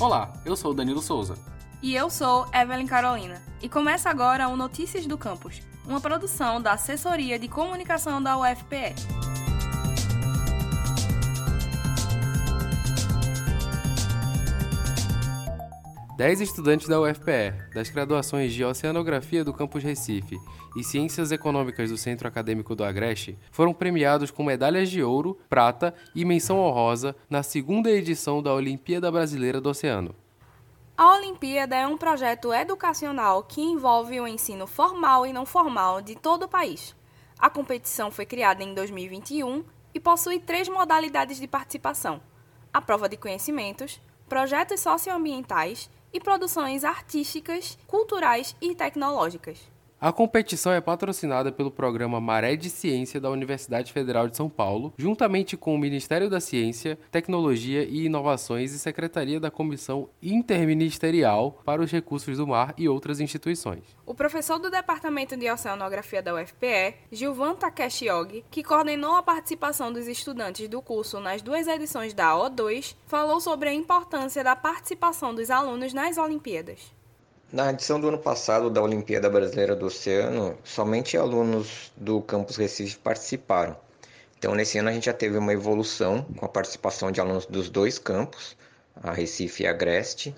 Olá, eu sou Danilo Souza. E eu sou Evelyn Carolina. E começa agora o Notícias do Campus, uma produção da Assessoria de Comunicação da UFPE. Dez estudantes da UFPE, das graduações de Oceanografia do Campus Recife e Ciências Econômicas do Centro Acadêmico do Agreste, foram premiados com medalhas de ouro, prata e menção honrosa na segunda edição da Olimpíada Brasileira do Oceano. A Olimpíada é um projeto educacional que envolve o ensino formal e não formal de todo o país. A competição foi criada em 2021 e possui três modalidades de participação: a prova de conhecimentos, projetos socioambientais e produções artísticas, culturais e tecnológicas. A competição é patrocinada pelo programa Maré de Ciência da Universidade Federal de São Paulo, juntamente com o Ministério da Ciência, Tecnologia e Inovações e Secretaria da Comissão Interministerial para os Recursos do Mar e outras instituições. O professor do Departamento de Oceanografia da UFPE, Gilvan Takeshi Yogi, que coordenou a participação dos estudantes do curso nas duas edições da O2, falou sobre a importância da participação dos alunos nas Olimpíadas. Na edição do ano passado da Olimpíada Brasileira do Oceano, somente alunos do campus Recife participaram. Então, nesse ano a gente já teve uma evolução com a participação de alunos dos dois campos, a Recife e a Agreste.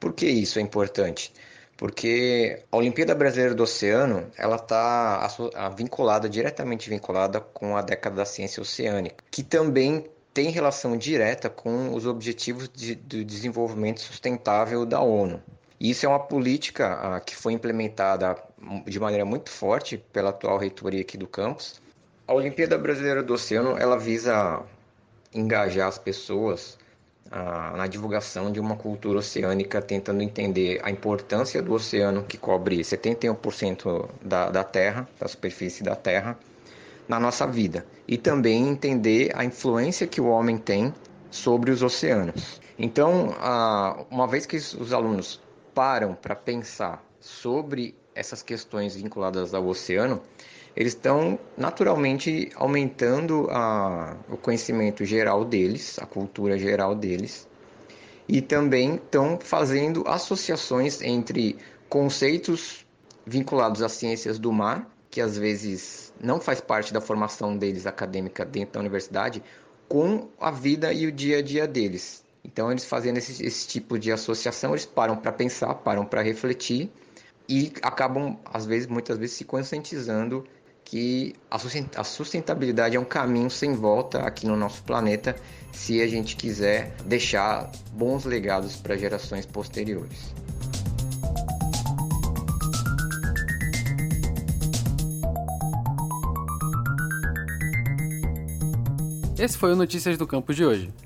Por que isso é importante? Porque a Olimpíada Brasileira do Oceano, ela está vinculada, diretamente vinculada com a década da ciência oceânica, que também tem relação direta com os objetivos de, de desenvolvimento sustentável da ONU. Isso é uma política ah, que foi implementada de maneira muito forte pela atual reitoria aqui do campus. A Olimpíada Brasileira do Oceano ela visa engajar as pessoas ah, na divulgação de uma cultura oceânica, tentando entender a importância do oceano, que cobre 71% da, da Terra, da superfície da Terra, na nossa vida. E também entender a influência que o homem tem sobre os oceanos. Então, ah, uma vez que os alunos param para pensar sobre essas questões vinculadas ao oceano, eles estão naturalmente aumentando a, o conhecimento geral deles, a cultura geral deles, e também estão fazendo associações entre conceitos vinculados às ciências do mar, que às vezes não faz parte da formação deles acadêmica dentro da universidade, com a vida e o dia a dia deles. Então, eles fazendo esse, esse tipo de associação, eles param para pensar, param para refletir e acabam, às vezes, muitas vezes, se conscientizando que a sustentabilidade é um caminho sem volta aqui no nosso planeta se a gente quiser deixar bons legados para gerações posteriores. Esse foi o Notícias do Campo de hoje.